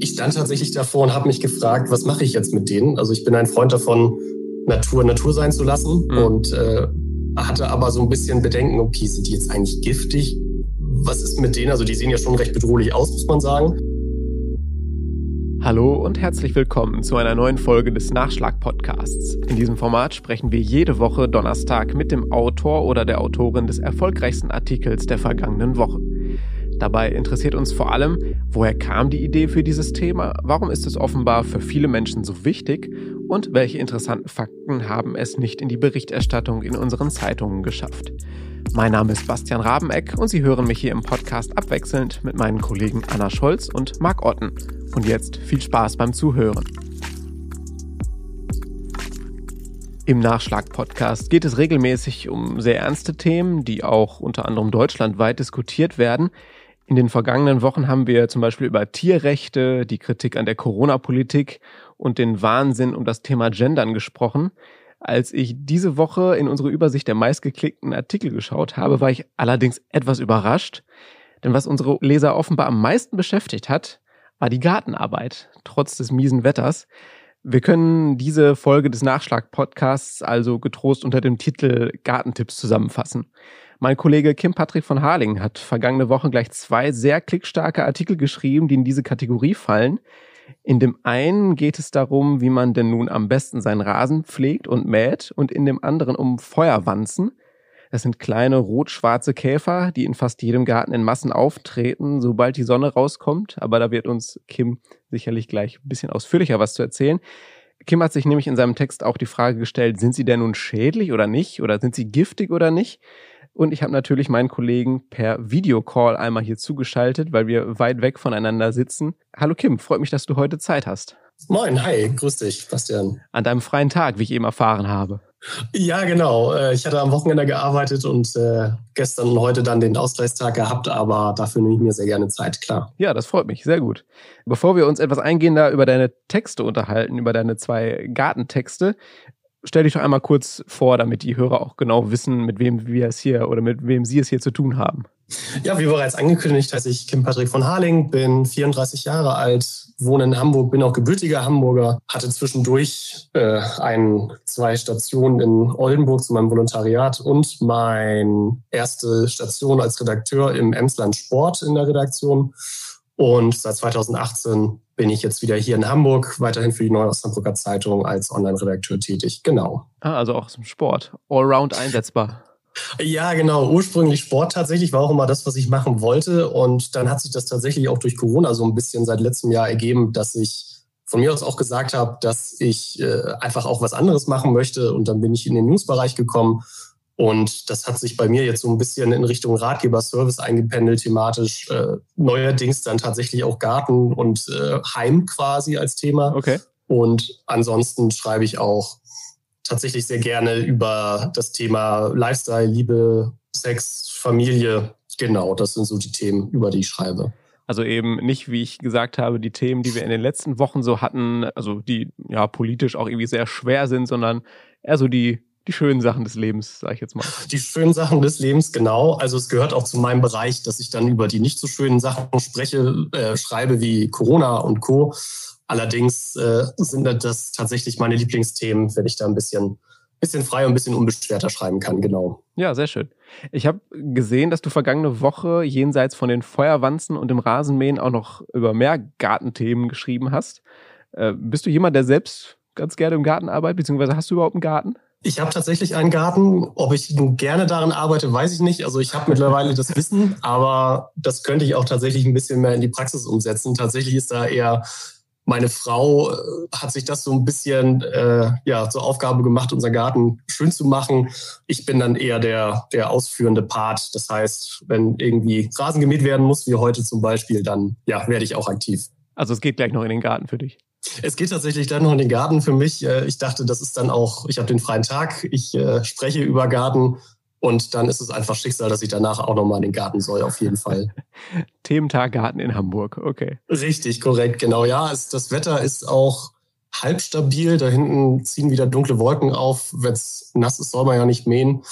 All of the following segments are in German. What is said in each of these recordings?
ich stand tatsächlich davor und habe mich gefragt, was mache ich jetzt mit denen? Also ich bin ein Freund davon, Natur Natur sein zu lassen mhm. und äh, hatte aber so ein bisschen Bedenken, okay, sind die jetzt eigentlich giftig? Was ist mit denen? Also die sehen ja schon recht bedrohlich aus, muss man sagen. Hallo und herzlich willkommen zu einer neuen Folge des Nachschlag-Podcasts. In diesem Format sprechen wir jede Woche Donnerstag mit dem Autor oder der Autorin des erfolgreichsten Artikels der vergangenen Woche. Dabei interessiert uns vor allem, woher kam die Idee für dieses Thema, warum ist es offenbar für viele Menschen so wichtig und welche interessanten Fakten haben es nicht in die Berichterstattung in unseren Zeitungen geschafft. Mein Name ist Bastian Rabeneck und Sie hören mich hier im Podcast abwechselnd mit meinen Kollegen Anna Scholz und Marc Otten. Und jetzt viel Spaß beim Zuhören. Im Nachschlag-Podcast geht es regelmäßig um sehr ernste Themen, die auch unter anderem deutschlandweit diskutiert werden. In den vergangenen Wochen haben wir zum Beispiel über Tierrechte, die Kritik an der Corona-Politik und den Wahnsinn um das Thema Gendern gesprochen. Als ich diese Woche in unsere Übersicht der meistgeklickten Artikel geschaut habe, war ich allerdings etwas überrascht. Denn was unsere Leser offenbar am meisten beschäftigt hat, war die Gartenarbeit, trotz des miesen Wetters. Wir können diese Folge des Nachschlag-Podcasts also getrost unter dem Titel Gartentipps zusammenfassen. Mein Kollege Kim Patrick von Harling hat vergangene Woche gleich zwei sehr klickstarke Artikel geschrieben, die in diese Kategorie fallen. In dem einen geht es darum, wie man denn nun am besten seinen Rasen pflegt und mäht und in dem anderen um Feuerwanzen. Das sind kleine rot-schwarze Käfer, die in fast jedem Garten in Massen auftreten, sobald die Sonne rauskommt. Aber da wird uns Kim sicherlich gleich ein bisschen ausführlicher was zu erzählen. Kim hat sich nämlich in seinem Text auch die Frage gestellt, sind sie denn nun schädlich oder nicht? Oder sind sie giftig oder nicht? Und ich habe natürlich meinen Kollegen per Videocall einmal hier zugeschaltet, weil wir weit weg voneinander sitzen. Hallo Kim, freut mich, dass du heute Zeit hast. Moin, hi, grüß dich, Bastian. An deinem freien Tag, wie ich eben erfahren habe. Ja, genau. Äh, ich hatte am Wochenende gearbeitet und äh, gestern und heute dann den Ausgleichstag gehabt, aber dafür nehme ich mir sehr gerne Zeit, klar. Ja, das freut mich, sehr gut. Bevor wir uns etwas eingehender über deine Texte unterhalten, über deine zwei Gartentexte, stell dich doch einmal kurz vor, damit die Hörer auch genau wissen, mit wem wir es hier oder mit wem sie es hier zu tun haben. Ja, wie bereits angekündigt, heiße ich Kim Patrick von Harling, bin 34 Jahre alt, wohne in Hamburg, bin auch gebürtiger Hamburger, hatte zwischendurch äh, ein, zwei Stationen in Oldenburg zu meinem Volontariat und meine erste Station als Redakteur im Emsland Sport in der Redaktion. Und seit 2018 bin ich jetzt wieder hier in Hamburg, weiterhin für die Neue Osnabrücker Zeitung als Online-Redakteur tätig. Genau. Ah, also auch zum Sport. Allround einsetzbar. Ja, genau. Ursprünglich Sport tatsächlich war auch immer das, was ich machen wollte. Und dann hat sich das tatsächlich auch durch Corona so ein bisschen seit letztem Jahr ergeben, dass ich von mir aus auch gesagt habe, dass ich äh, einfach auch was anderes machen möchte. Und dann bin ich in den Newsbereich gekommen und das hat sich bei mir jetzt so ein bisschen in Richtung Ratgeber-Service eingependelt, thematisch. Äh, neuerdings dann tatsächlich auch Garten und äh, Heim quasi als Thema. Okay. Und ansonsten schreibe ich auch tatsächlich sehr gerne über das Thema Lifestyle, Liebe, Sex, Familie. Genau, das sind so die Themen, über die ich schreibe. Also eben nicht, wie ich gesagt habe, die Themen, die wir in den letzten Wochen so hatten, also die ja politisch auch irgendwie sehr schwer sind, sondern eher so die die schönen Sachen des Lebens, sage ich jetzt mal. Die schönen Sachen des Lebens, genau. Also es gehört auch zu meinem Bereich, dass ich dann über die nicht so schönen Sachen spreche, äh, schreibe wie Corona und Co. Allerdings äh, sind das tatsächlich meine Lieblingsthemen, wenn ich da ein bisschen, bisschen frei und ein bisschen unbeschwerter schreiben kann, genau. Ja, sehr schön. Ich habe gesehen, dass du vergangene Woche jenseits von den Feuerwanzen und dem Rasenmähen auch noch über mehr Gartenthemen geschrieben hast. Äh, bist du jemand, der selbst ganz gerne im Garten arbeitet, beziehungsweise hast du überhaupt einen Garten? Ich habe tatsächlich einen Garten. Ob ich gerne darin arbeite, weiß ich nicht. Also ich habe mittlerweile das Wissen, aber das könnte ich auch tatsächlich ein bisschen mehr in die Praxis umsetzen. Tatsächlich ist da eher meine Frau äh, hat sich das so ein bisschen äh, ja zur Aufgabe gemacht, unseren Garten schön zu machen. Ich bin dann eher der der ausführende Part. Das heißt, wenn irgendwie Rasen gemäht werden muss, wie heute zum Beispiel, dann ja werde ich auch aktiv. Also es geht gleich noch in den Garten für dich. Es geht tatsächlich dann noch in den Garten für mich. Äh, ich dachte, das ist dann auch, ich habe den freien Tag, ich äh, spreche über Garten und dann ist es einfach Schicksal, dass ich danach auch nochmal in den Garten soll, auf jeden Fall. Thementag Garten in Hamburg, okay. Richtig, korrekt, genau. Ja, es, das Wetter ist auch halb stabil. Da hinten ziehen wieder dunkle Wolken auf. Wenn es nass ist, soll man ja nicht mähen.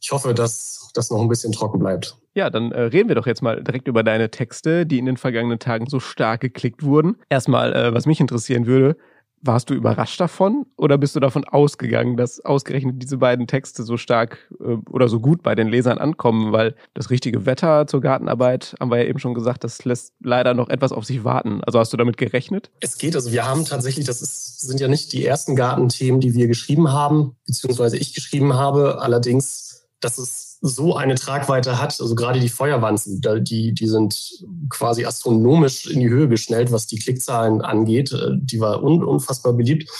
Ich hoffe, dass das noch ein bisschen trocken bleibt. Ja, dann äh, reden wir doch jetzt mal direkt über deine Texte, die in den vergangenen Tagen so stark geklickt wurden. Erstmal, äh, was mich interessieren würde, warst du überrascht davon oder bist du davon ausgegangen, dass ausgerechnet diese beiden Texte so stark äh, oder so gut bei den Lesern ankommen? Weil das richtige Wetter zur Gartenarbeit, haben wir ja eben schon gesagt, das lässt leider noch etwas auf sich warten. Also hast du damit gerechnet? Es geht, also wir haben tatsächlich, das ist, sind ja nicht die ersten Gartenthemen, die wir geschrieben haben, beziehungsweise ich geschrieben habe. Allerdings, das ist so eine Tragweite hat, also gerade die Feuerwanzen, die, die sind quasi astronomisch in die Höhe geschnellt, was die Klickzahlen angeht. Äh, die war un, unfassbar beliebt.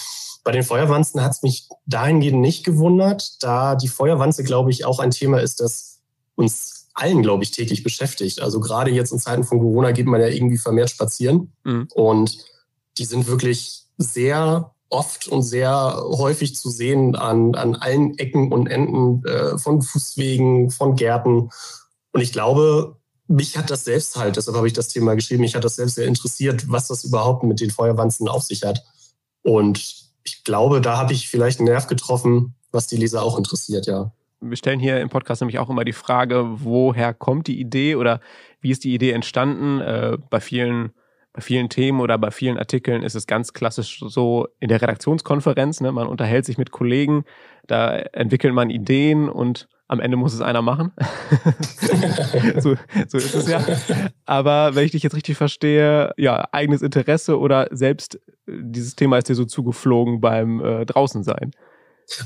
Bei den Feuerwanzen hat es mich dahingehend nicht gewundert, da die Feuerwanze, glaube ich, auch ein Thema ist, das uns allen, glaube ich, täglich beschäftigt. Also gerade jetzt in Zeiten von Corona geht man ja irgendwie vermehrt spazieren. Mhm. Und die sind wirklich sehr oft und sehr häufig zu sehen an, an allen Ecken und Enden äh, von Fußwegen, von Gärten. Und ich glaube, mich hat das selbst halt, deshalb habe ich das Thema geschrieben, mich hat das selbst sehr interessiert, was das überhaupt mit den Feuerwanzen auf sich hat. Und ich glaube, da habe ich vielleicht einen Nerv getroffen, was die Leser auch interessiert, ja. Wir stellen hier im Podcast nämlich auch immer die Frage, woher kommt die Idee oder wie ist die Idee entstanden? Äh, bei vielen bei vielen Themen oder bei vielen Artikeln ist es ganz klassisch so in der Redaktionskonferenz. Ne? Man unterhält sich mit Kollegen, da entwickelt man Ideen und am Ende muss es einer machen. so, so ist es ja. Aber wenn ich dich jetzt richtig verstehe, ja, eigenes Interesse oder selbst äh, dieses Thema ist dir so zugeflogen beim äh, draußen sein.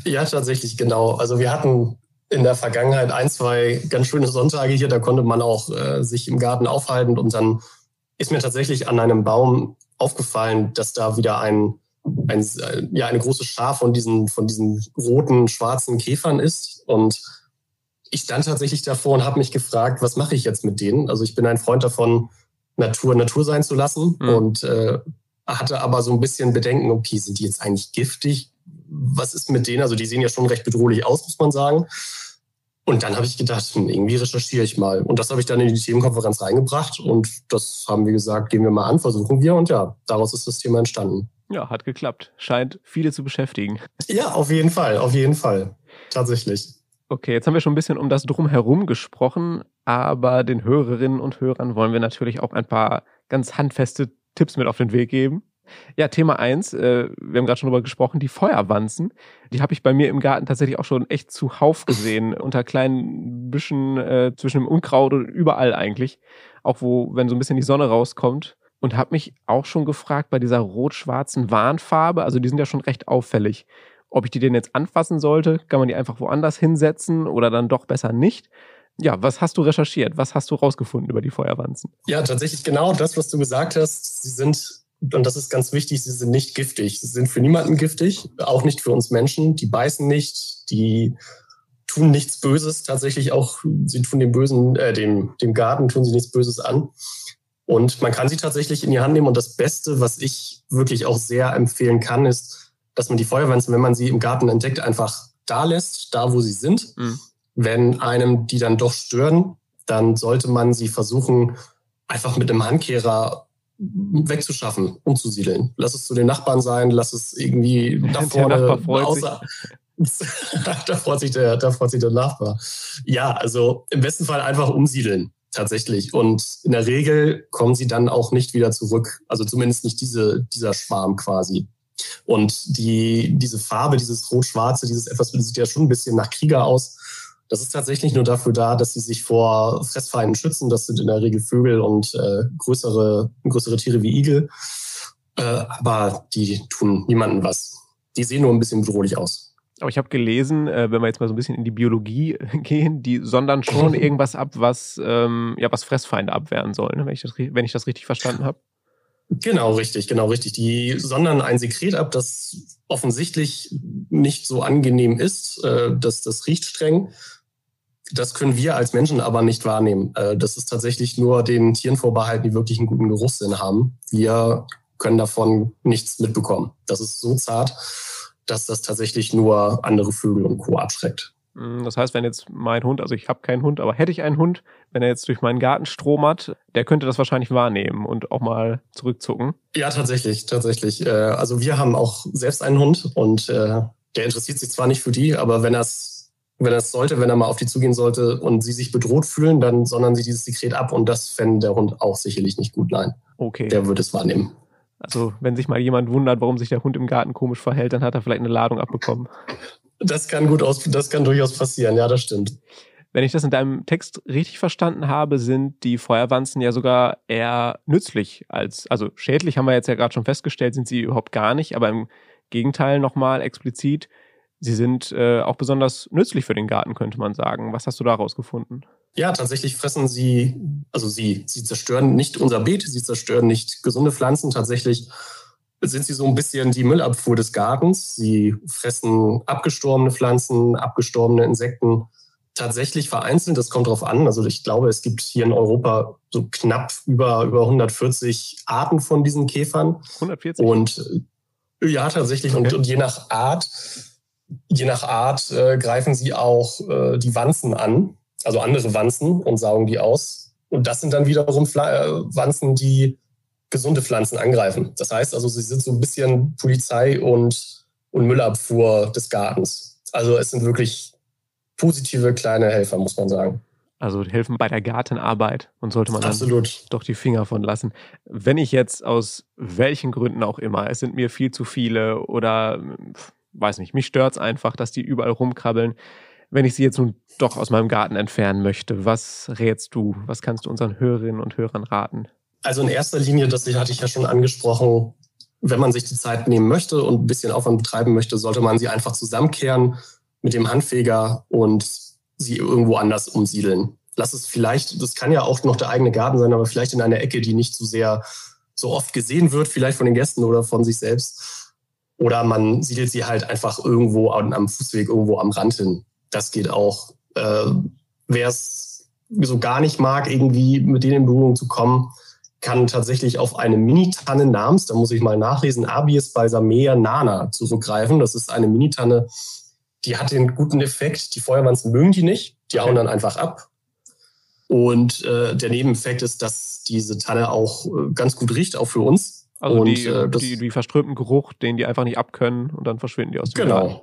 Ja, tatsächlich, genau. Also wir hatten in der Vergangenheit ein, zwei ganz schöne Sonntage hier, da konnte man auch äh, sich im Garten aufhalten und dann ist mir tatsächlich an einem Baum aufgefallen, dass da wieder ein, ein ja, eine große Schar von diesen, von diesen roten, schwarzen Käfern ist. Und ich stand tatsächlich davor und habe mich gefragt, was mache ich jetzt mit denen? Also ich bin ein Freund davon, Natur Natur sein zu lassen mhm. und äh, hatte aber so ein bisschen Bedenken, okay, sind die jetzt eigentlich giftig? Was ist mit denen? Also die sehen ja schon recht bedrohlich aus, muss man sagen. Und dann habe ich gedacht, hm, irgendwie recherchiere ich mal. Und das habe ich dann in die Themenkonferenz reingebracht. Und das haben wir gesagt, gehen wir mal an, versuchen wir. Und ja, daraus ist das Thema entstanden. Ja, hat geklappt. Scheint viele zu beschäftigen. Ja, auf jeden Fall, auf jeden Fall. Tatsächlich. Okay, jetzt haben wir schon ein bisschen um das Drumherum gesprochen, aber den Hörerinnen und Hörern wollen wir natürlich auch ein paar ganz handfeste Tipps mit auf den Weg geben. Ja, Thema eins. äh, wir haben gerade schon drüber gesprochen, die Feuerwanzen. Die habe ich bei mir im Garten tatsächlich auch schon echt zuhauf gesehen, unter kleinen Büschen äh, zwischen dem Unkraut und überall eigentlich. Auch wo, wenn so ein bisschen die Sonne rauskommt. Und habe mich auch schon gefragt, bei dieser rot-schwarzen Warnfarbe, also die sind ja schon recht auffällig, ob ich die denn jetzt anfassen sollte. Kann man die einfach woanders hinsetzen oder dann doch besser nicht? Ja, was hast du recherchiert? Was hast du rausgefunden über die Feuerwanzen? Ja, tatsächlich genau das, was du gesagt hast. Sie sind und das ist ganz wichtig, sie sind nicht giftig. Sie sind für niemanden giftig, auch nicht für uns Menschen. Die beißen nicht, die tun nichts Böses. Tatsächlich auch, sie tun dem Bösen, äh, dem, dem Garten tun sie nichts Böses an. Und man kann sie tatsächlich in die Hand nehmen. Und das Beste, was ich wirklich auch sehr empfehlen kann, ist, dass man die Feuerwanzen, wenn man sie im Garten entdeckt, einfach da lässt, da wo sie sind. Mhm. Wenn einem die dann doch stören, dann sollte man sie versuchen, einfach mit einem Handkehrer wegzuschaffen, umzusiedeln. Lass es zu den Nachbarn sein, lass es irgendwie da vorne außer, da freut sich der, da freut sich der Nachbar. Ja, also im besten Fall einfach umsiedeln, tatsächlich. Und in der Regel kommen sie dann auch nicht wieder zurück. Also zumindest nicht diese, dieser Schwarm quasi. Und die, diese Farbe, dieses Rot-Schwarze, dieses etwas, das sieht ja schon ein bisschen nach Krieger aus. Das ist tatsächlich nur dafür da, dass sie sich vor Fressfeinden schützen. Das sind in der Regel Vögel und äh, größere, größere Tiere wie Igel. Äh, aber die tun niemandem was. Die sehen nur ein bisschen bedrohlich aus. Aber ich habe gelesen, äh, wenn wir jetzt mal so ein bisschen in die Biologie gehen, die sondern schon irgendwas ab, was, ähm, ja, was Fressfeinde abwehren soll, ne? wenn, ich das, wenn ich das richtig verstanden habe. Genau, richtig, genau, richtig. Die sondern ein Sekret ab, das offensichtlich nicht so angenehm ist. Äh, das, das riecht streng. Das können wir als Menschen aber nicht wahrnehmen. Äh, das ist tatsächlich nur den Tieren vorbehalten, die wirklich einen guten Geruchssinn haben. Wir können davon nichts mitbekommen. Das ist so zart, dass das tatsächlich nur andere Vögel und Co. abschreckt. Mm, das heißt, wenn jetzt mein Hund, also ich habe keinen Hund, aber hätte ich einen Hund, wenn er jetzt durch meinen Garten stromert, der könnte das wahrscheinlich wahrnehmen und auch mal zurückzucken. Ja, tatsächlich, tatsächlich. Äh, also wir haben auch selbst einen Hund und äh, der interessiert sich zwar nicht für die, aber wenn er es wenn er es sollte, wenn er mal auf die zugehen sollte und sie sich bedroht fühlen, dann sondern sie dieses Sekret ab und das fände der Hund auch sicherlich nicht gut. Nein. Okay. Der würde es wahrnehmen. Also, wenn sich mal jemand wundert, warum sich der Hund im Garten komisch verhält, dann hat er vielleicht eine Ladung abbekommen. Das kann gut aus, das kann durchaus passieren, ja, das stimmt. Wenn ich das in deinem Text richtig verstanden habe, sind die Feuerwanzen ja sogar eher nützlich als, also schädlich haben wir jetzt ja gerade schon festgestellt, sind sie überhaupt gar nicht, aber im Gegenteil nochmal explizit, sie sind äh, auch besonders nützlich für den Garten, könnte man sagen. Was hast du daraus gefunden? Ja, tatsächlich fressen sie, also sie, sie zerstören nicht unser Beet, sie zerstören nicht gesunde Pflanzen. Tatsächlich sind sie so ein bisschen die Müllabfuhr des Gartens. Sie fressen abgestorbene Pflanzen, abgestorbene Insekten. Tatsächlich vereinzelt, das kommt drauf an. Also ich glaube, es gibt hier in Europa so knapp über, über 140 Arten von diesen Käfern. 140? Und ja, tatsächlich. Okay. Und, und je nach Art, je nach Art äh, greifen sie auch äh, die Wanzen an, also andere Wanzen und saugen die aus. Und das sind dann wiederum Pfla äh, Wanzen, die gesunde Pflanzen angreifen. Das heißt also, sie sind so ein bisschen Polizei und, und Müllabfuhr des Gartens. Also es sind wirklich positive kleine Helfer, muss man sagen. Also helfen bei der Gartenarbeit und sollte man Absolut. doch die Finger von lassen. Wenn ich jetzt aus welchen Gründen auch immer, es sind mir viel zu viele oder weiß nicht, mich stört es einfach, dass die überall rumkrabbeln. Wenn ich sie jetzt nun doch aus meinem Garten entfernen möchte, was rätst du? Was kannst du unseren Hörerinnen und Hörern raten? Also in erster Linie, das hatte ich ja schon angesprochen, wenn man sich die Zeit nehmen möchte und ein bisschen Aufwand betreiben möchte, sollte man sie einfach zusammenkehren mit dem Handfeger und sie irgendwo anders umsiedeln. Lass es vielleicht, das kann ja auch noch der eigene Garten sein, aber vielleicht in einer Ecke, die nicht so sehr so oft gesehen wird, vielleicht von den Gästen oder von sich selbst. Oder man siedelt sie halt einfach irgendwo am Fußweg, irgendwo am Rand hin. Das geht auch. Äh, Wer es so gar nicht mag, irgendwie mit denen in Berührung zu kommen, kann tatsächlich auf eine Mini-Tanne namens, da muss ich mal nachlesen, Abies balsamea nana zurückgreifen. Das ist eine Mini-Tanne, die hat den guten Effekt, die Feuerwanzen mögen die nicht, die hauen dann einfach ab. Und äh, der Nebeneffekt ist, dass diese Tanne auch äh, ganz gut riecht, auch für uns. Also und, die, äh, die, die verströmten Geruch, den die einfach nicht abkönnen und dann verschwinden die aus dem Genau. Garten.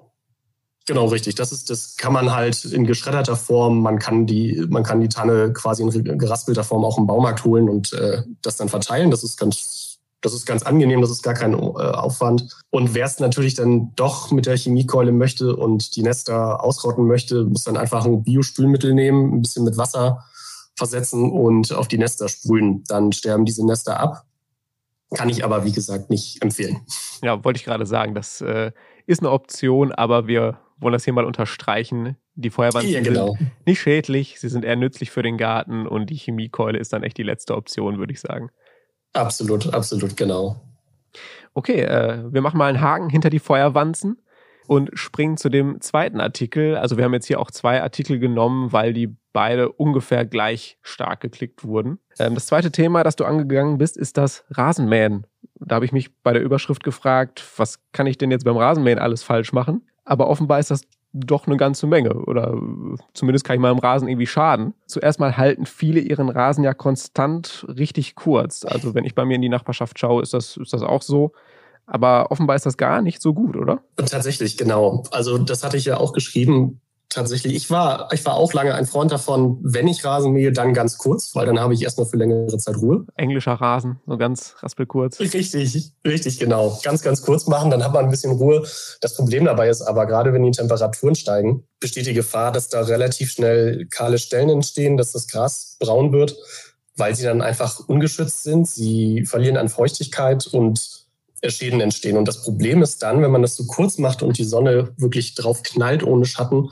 Genau, richtig. Das ist, das kann man halt in geschredderter Form, man kann die, man kann die Tanne quasi in geraspelter Form auch im Baumarkt holen und äh, das dann verteilen. Das ist ganz, das ist ganz angenehm, das ist gar kein äh, Aufwand. Und wer es natürlich dann doch mit der Chemiekeule möchte und die Nester ausrotten möchte, muss dann einfach ein Biospülmittel nehmen, ein bisschen mit Wasser versetzen und auf die Nester sprühen. Dann sterben diese Nester ab. Kann ich aber, wie gesagt, nicht empfehlen. Ja, wollte ich gerade sagen, das äh, ist eine Option, aber wir wollen das hier mal unterstreichen. Die Feuerwanzen ja, genau. sind nicht schädlich, sie sind eher nützlich für den Garten und die Chemiekeule ist dann echt die letzte Option, würde ich sagen. Absolut, absolut, genau. Okay, äh, wir machen mal einen Haken hinter die Feuerwanzen und springen zu dem zweiten Artikel. Also wir haben jetzt hier auch zwei Artikel genommen, weil die beide ungefähr gleich stark geklickt wurden. Ähm, das zweite Thema, das du angegangen bist, ist das Rasenmähen. Da habe ich mich bei der Überschrift gefragt, was kann ich denn jetzt beim Rasenmähen alles falsch machen? Aber offenbar ist das doch eine ganze Menge oder zumindest kann ich meinem Rasen irgendwie schaden. Zuerst mal halten viele ihren Rasen ja konstant richtig kurz. Also wenn ich bei mir in die Nachbarschaft schaue, ist das, ist das auch so. Aber offenbar ist das gar nicht so gut, oder? Tatsächlich, genau. Also das hatte ich ja auch geschrieben tatsächlich. Ich war, ich war auch lange ein Freund davon, wenn ich Rasen mähe, dann ganz kurz, weil dann habe ich erstmal für längere Zeit Ruhe. Englischer Rasen, so ganz raspelkurz. Richtig, richtig, genau. Ganz, ganz kurz machen, dann hat man ein bisschen Ruhe. Das Problem dabei ist aber, gerade wenn die Temperaturen steigen, besteht die Gefahr, dass da relativ schnell kahle Stellen entstehen, dass das Gras braun wird, weil sie dann einfach ungeschützt sind. Sie verlieren an Feuchtigkeit und Schäden entstehen. Und das Problem ist dann, wenn man das so kurz macht und die Sonne wirklich drauf knallt ohne Schatten,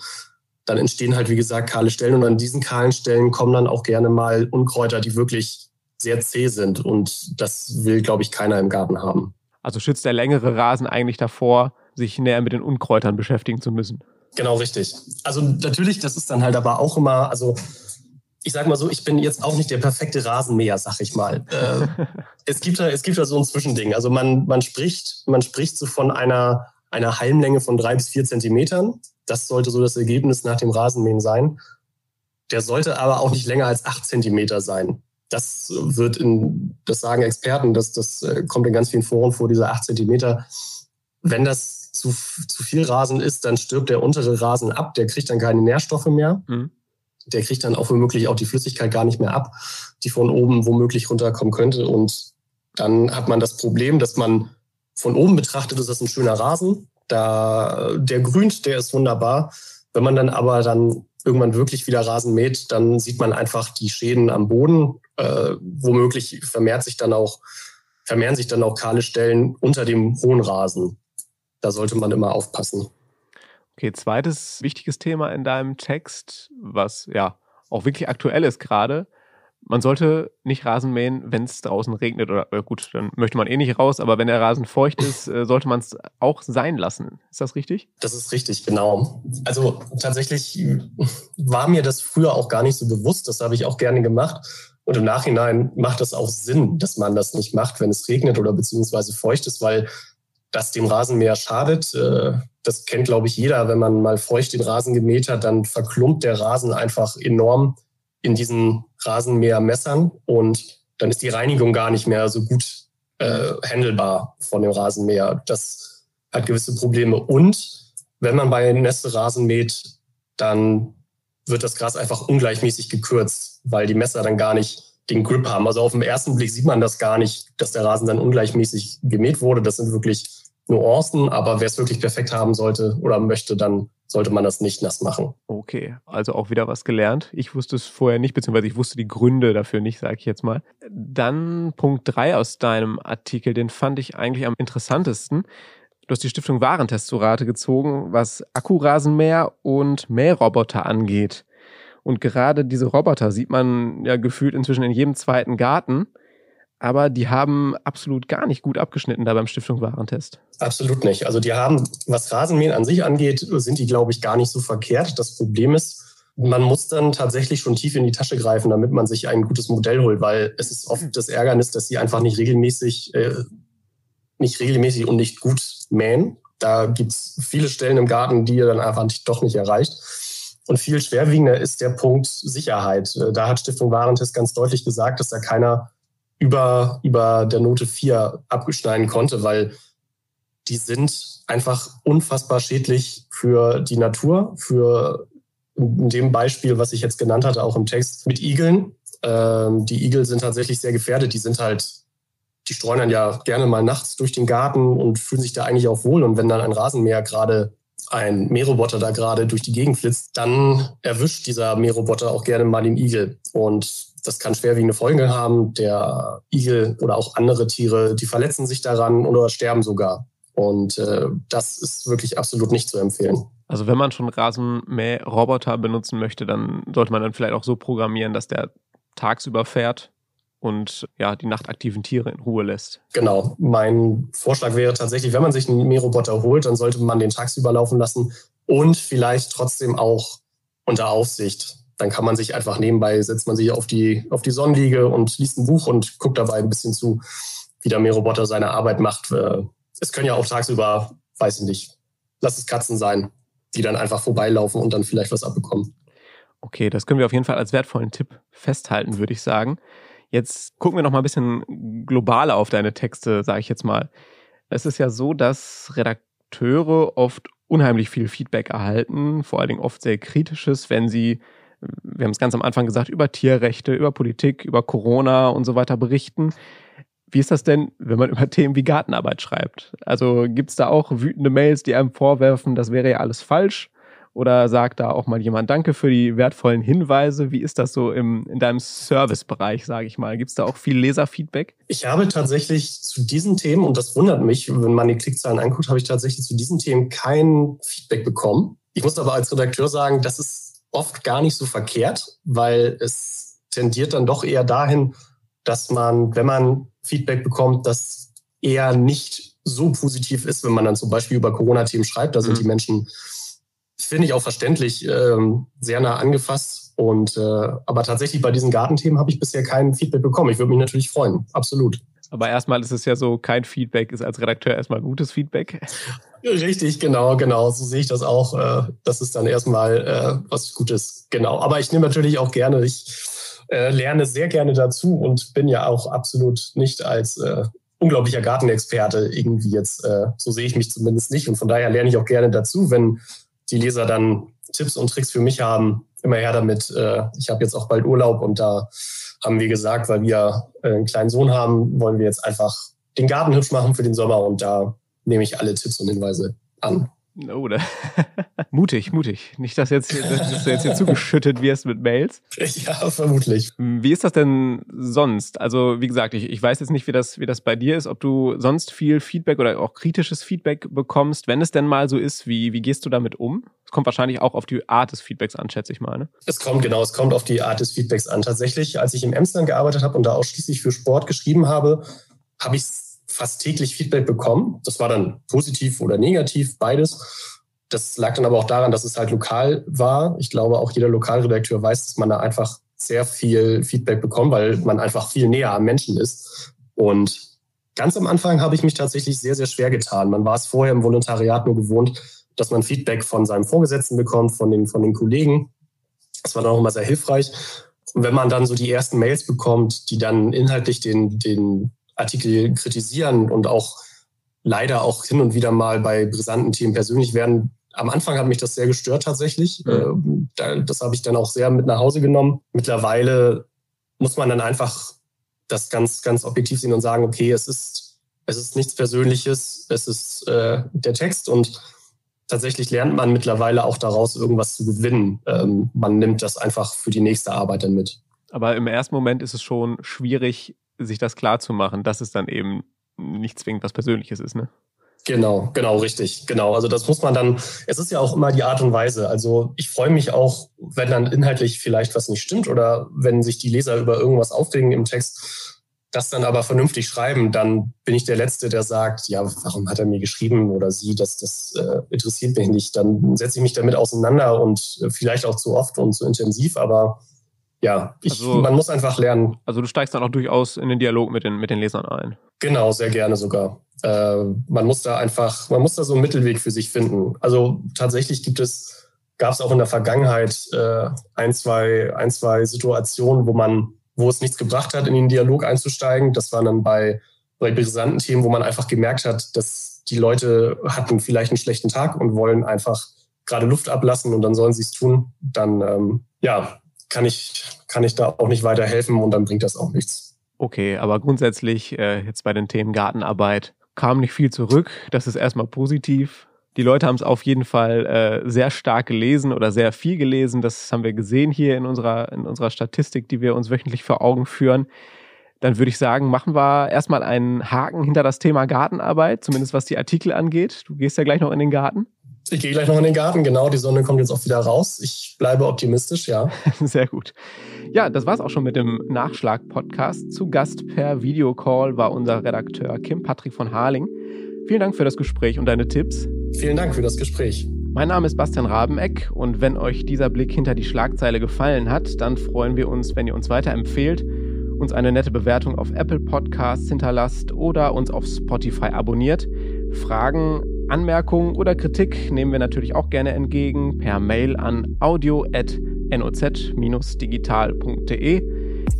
dann entstehen halt, wie gesagt, kahle Stellen. Und an diesen kahlen Stellen kommen dann auch gerne mal Unkräuter, die wirklich sehr zäh sind. Und das will, glaube ich, keiner im Garten haben. Also schützt der längere Rasen eigentlich davor, sich näher mit den Unkräutern beschäftigen zu müssen. Genau, richtig. Also natürlich, das ist dann halt aber auch immer, also ich sage mal so, ich bin jetzt auch nicht der perfekte Rasenmäher, sag ich mal. Äh, es, gibt da, es gibt da so ein Zwischending. Also man, man, spricht, man spricht so von einer, einer Halmlänge von drei bis vier Zentimetern. Das sollte so das Ergebnis nach dem Rasenmähen sein. Der sollte aber auch nicht länger als acht Zentimeter sein. Das wird in, das sagen Experten, das, das äh, kommt in ganz vielen Foren vor, diese acht Zentimeter. Wenn das zu, zu viel Rasen ist, dann stirbt der untere Rasen ab, der kriegt dann keine Nährstoffe mehr. Mhm. Der kriegt dann auch womöglich auch die Flüssigkeit gar nicht mehr ab, die von oben womöglich runterkommen könnte. Und dann hat man das Problem, dass man von oben betrachtet, ist das ein schöner Rasen. Da, der grünt, der ist wunderbar. Wenn man dann aber dann irgendwann wirklich wieder Rasen mäht, dann sieht man einfach die Schäden am Boden. Äh, womöglich vermehrt sich dann auch, vermehren sich dann auch kahle Stellen unter dem hohen Rasen. Da sollte man immer aufpassen. Okay, zweites wichtiges Thema in deinem Text, was ja auch wirklich aktuell ist gerade, man sollte nicht Rasen mähen, wenn es draußen regnet oder äh, gut, dann möchte man eh nicht raus, aber wenn der Rasen feucht ist, äh, sollte man es auch sein lassen. Ist das richtig? Das ist richtig, genau. Also tatsächlich war mir das früher auch gar nicht so bewusst. Das habe ich auch gerne gemacht. Und im Nachhinein macht es auch Sinn, dass man das nicht macht, wenn es regnet oder beziehungsweise feucht ist, weil das dem Rasenmäher schadet. Äh, das kennt, glaube ich, jeder. Wenn man mal feucht den Rasen gemäht hat, dann verklumpt der Rasen einfach enorm in diesen Rasenmähermessern und dann ist die Reinigung gar nicht mehr so gut äh, handelbar von dem Rasenmäher. Das hat gewisse Probleme. Und wenn man bei Nässe Rasen mäht, dann wird das Gras einfach ungleichmäßig gekürzt, weil die Messer dann gar nicht den Grip haben. Also auf den ersten Blick sieht man das gar nicht, dass der Rasen dann ungleichmäßig gemäht wurde. Das sind wirklich Nuancen, aber wer es wirklich perfekt haben sollte oder möchte, dann sollte man das nicht nass machen. Okay, also auch wieder was gelernt. Ich wusste es vorher nicht, beziehungsweise ich wusste die Gründe dafür nicht, sage ich jetzt mal. Dann Punkt drei aus deinem Artikel, den fand ich eigentlich am interessantesten. Du hast die Stiftung Warentest zu Rate gezogen, was Akkurasenmäher und Mähroboter angeht. Und gerade diese Roboter sieht man ja gefühlt inzwischen in jedem zweiten Garten aber die haben absolut gar nicht gut abgeschnitten da beim Stiftung Warentest. Absolut nicht. Also die haben, was Rasenmähen an sich angeht, sind die, glaube ich, gar nicht so verkehrt. Das Problem ist, man muss dann tatsächlich schon tief in die Tasche greifen, damit man sich ein gutes Modell holt, weil es ist oft das Ärgernis, dass sie einfach nicht regelmäßig, äh, nicht regelmäßig und nicht gut mähen. Da gibt's viele Stellen im Garten, die ihr dann einfach doch nicht erreicht. Und viel schwerwiegender ist der Punkt Sicherheit. Äh, da hat Stiftung Warentest ganz deutlich gesagt, dass da keiner über, über der Note 4 abschneiden konnte, weil die sind einfach unfassbar schädlich für die Natur, für in dem Beispiel, was ich jetzt genannt hatte, auch im Text mit Igeln. Ähm, die Igel sind tatsächlich sehr gefährdet. Die sind halt, die streuen dann ja gerne mal nachts durch den Garten und fühlen sich da eigentlich auch wohl. Und wenn dann ein Rasenmäher gerade, ein Mähroboter da gerade durch die Gegend flitzt, dann erwischt dieser Mähroboter auch gerne mal den Igel. Und das kann schwerwiegende Folgen haben. Der Igel oder auch andere Tiere, die verletzen sich daran oder sterben sogar. Und äh, das ist wirklich absolut nicht zu empfehlen. Also wenn man schon Rasenmähroboter benutzen möchte, dann sollte man dann vielleicht auch so programmieren, dass der tagsüber fährt und ja, die nachtaktiven Tiere in Ruhe lässt. Genau. Mein Vorschlag wäre tatsächlich, wenn man sich einen Mähroboter holt, dann sollte man den tagsüber laufen lassen und vielleicht trotzdem auch unter Aufsicht dann kann man sich einfach nebenbei, setzt man sich auf die, auf die Sonnenliege und liest ein Buch und guckt dabei ein bisschen zu, wie der Mähroboter seine Arbeit macht. Äh, es können ja auch tagsüber, weiß ich nicht, lass es Katzen sein, die dann einfach vorbeilaufen und dann vielleicht was abbekommen. Okay, das können wir auf jeden Fall als wertvollen Tipp festhalten, würde ich sagen. Jetzt gucken wir noch mal ein bisschen globaler auf deine Texte, sage ich jetzt mal. Es ist ja so, dass Redakteure oft unheimlich viel Feedback erhalten, vor allen Dingen oft sehr kritisches, wenn sie wir haben es ganz am Anfang gesagt, über Tierrechte, über Politik, über Corona und so weiter berichten. Wie ist das denn, wenn man über Themen wie Gartenarbeit schreibt? Also gibt es da auch wütende Mails, die einem vorwerfen, das wäre ja alles falsch? Oder sagt da auch mal jemand Danke für die wertvollen Hinweise? Wie ist das so im, in deinem Servicebereich, sage ich mal? Gibt es da auch viel Leserfeedback? Ich habe tatsächlich zu diesen Themen, und das wundert mich, wenn man die Klickzahlen anguckt, habe ich tatsächlich zu diesen Themen kein Feedback bekommen. Ich muss aber als Redakteur sagen, das ist oft gar nicht so verkehrt, weil es tendiert dann doch eher dahin, dass man, wenn man Feedback bekommt, das eher nicht so positiv ist, wenn man dann zum Beispiel über Corona-Themen schreibt. Da sind mhm. die Menschen, finde ich auch verständlich, ähm, sehr nah angefasst. Und äh, aber tatsächlich bei diesen Gartenthemen habe ich bisher kein Feedback bekommen. Ich würde mich natürlich freuen, absolut. Aber erstmal ist es ja so, kein Feedback ist als Redakteur erstmal gutes Feedback. Richtig, genau, genau. So sehe ich das auch. Äh, das ist dann erstmal äh, was Gutes. Genau. Aber ich nehme natürlich auch gerne, ich äh, lerne sehr gerne dazu und bin ja auch absolut nicht als unglaublicher Gartenexperte irgendwie jetzt. Äh, so sehe ich mich zumindest nicht. Und von daher lerne ich auch gerne dazu, wenn die Leser dann Tipps und Tricks für mich haben. Immer her damit. Äh, ich habe jetzt auch bald Urlaub und da haben wir gesagt, weil wir äh, einen kleinen Sohn haben, wollen wir jetzt einfach den Garten hübsch machen für den Sommer und da nehme ich alle Tipps und Hinweise an. Oh, da. mutig, mutig. Nicht, dass, jetzt, dass du jetzt hier zugeschüttet wirst mit Mails. Ja, vermutlich. Wie ist das denn sonst? Also, wie gesagt, ich, ich weiß jetzt nicht, wie das, wie das bei dir ist, ob du sonst viel Feedback oder auch kritisches Feedback bekommst. Wenn es denn mal so ist, wie, wie gehst du damit um? Es kommt wahrscheinlich auch auf die Art des Feedbacks an, schätze ich mal. Ne? Es kommt, genau, es kommt auf die Art des Feedbacks an. Tatsächlich, als ich im Emsland gearbeitet habe und da ausschließlich für Sport geschrieben habe, habe ich fast täglich Feedback bekommen. Das war dann positiv oder negativ, beides. Das lag dann aber auch daran, dass es halt lokal war. Ich glaube, auch jeder Lokalredakteur weiß, dass man da einfach sehr viel Feedback bekommt, weil man einfach viel näher am Menschen ist. Und ganz am Anfang habe ich mich tatsächlich sehr, sehr schwer getan. Man war es vorher im Volontariat nur gewohnt, dass man Feedback von seinem Vorgesetzten bekommt, von den, von den Kollegen. Das war dann auch immer sehr hilfreich. Und wenn man dann so die ersten Mails bekommt, die dann inhaltlich den, den Artikel kritisieren und auch leider auch hin und wieder mal bei brisanten Themen persönlich werden. Am Anfang hat mich das sehr gestört tatsächlich. Mhm. Das habe ich dann auch sehr mit nach Hause genommen. Mittlerweile muss man dann einfach das ganz, ganz objektiv sehen und sagen, okay, es ist, es ist nichts Persönliches, es ist äh, der Text und tatsächlich lernt man mittlerweile auch daraus irgendwas zu gewinnen. Ähm, man nimmt das einfach für die nächste Arbeit dann mit. Aber im ersten Moment ist es schon schwierig, sich das klar zu machen, dass es dann eben nicht zwingend was Persönliches ist, ne? Genau, genau, richtig, genau. Also das muss man dann, es ist ja auch immer die Art und Weise. Also ich freue mich auch, wenn dann inhaltlich vielleicht was nicht stimmt oder wenn sich die Leser über irgendwas aufregen im Text, das dann aber vernünftig schreiben, dann bin ich der Letzte, der sagt, ja, warum hat er mir geschrieben oder sie, das, das äh, interessiert mich nicht. Dann setze ich mich damit auseinander und äh, vielleicht auch zu oft und zu intensiv, aber ja, ich, also, man muss einfach lernen. Also du steigst dann auch durchaus in den Dialog mit den, mit den Lesern ein. Genau, sehr gerne sogar. Äh, man muss da einfach, man muss da so einen Mittelweg für sich finden. Also tatsächlich gibt es, gab es auch in der Vergangenheit äh, ein, zwei, ein, zwei Situationen, wo man, wo es nichts gebracht hat, in den Dialog einzusteigen. Das waren dann bei, bei brisanten Themen, wo man einfach gemerkt hat, dass die Leute hatten vielleicht einen schlechten Tag und wollen einfach gerade Luft ablassen und dann sollen sie es tun. Dann ähm, ja, kann ich, kann ich da auch nicht weiterhelfen und dann bringt das auch nichts. Okay, aber grundsätzlich äh, jetzt bei den Themen Gartenarbeit kam nicht viel zurück. Das ist erstmal positiv. Die Leute haben es auf jeden Fall äh, sehr stark gelesen oder sehr viel gelesen. Das haben wir gesehen hier in unserer, in unserer Statistik, die wir uns wöchentlich vor Augen führen. Dann würde ich sagen, machen wir erstmal einen Haken hinter das Thema Gartenarbeit, zumindest was die Artikel angeht. Du gehst ja gleich noch in den Garten. Ich gehe gleich noch in den Garten, genau. Die Sonne kommt jetzt auch wieder raus. Ich bleibe optimistisch, ja. Sehr gut. Ja, das war's auch schon mit dem Nachschlag-Podcast. Zu Gast per Videocall war unser Redakteur Kim Patrick von Harling. Vielen Dank für das Gespräch und deine Tipps. Vielen Dank für das Gespräch. Mein Name ist Bastian Rabeneck und wenn euch dieser Blick hinter die Schlagzeile gefallen hat, dann freuen wir uns, wenn ihr uns weiterempfehlt, uns eine nette Bewertung auf Apple Podcasts hinterlasst oder uns auf Spotify abonniert. Fragen Anmerkungen oder Kritik nehmen wir natürlich auch gerne entgegen per Mail an audio.noz-digital.de.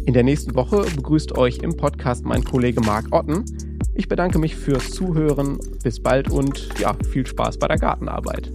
In der nächsten Woche begrüßt euch im Podcast mein Kollege Marc Otten. Ich bedanke mich fürs Zuhören. Bis bald und ja, viel Spaß bei der Gartenarbeit.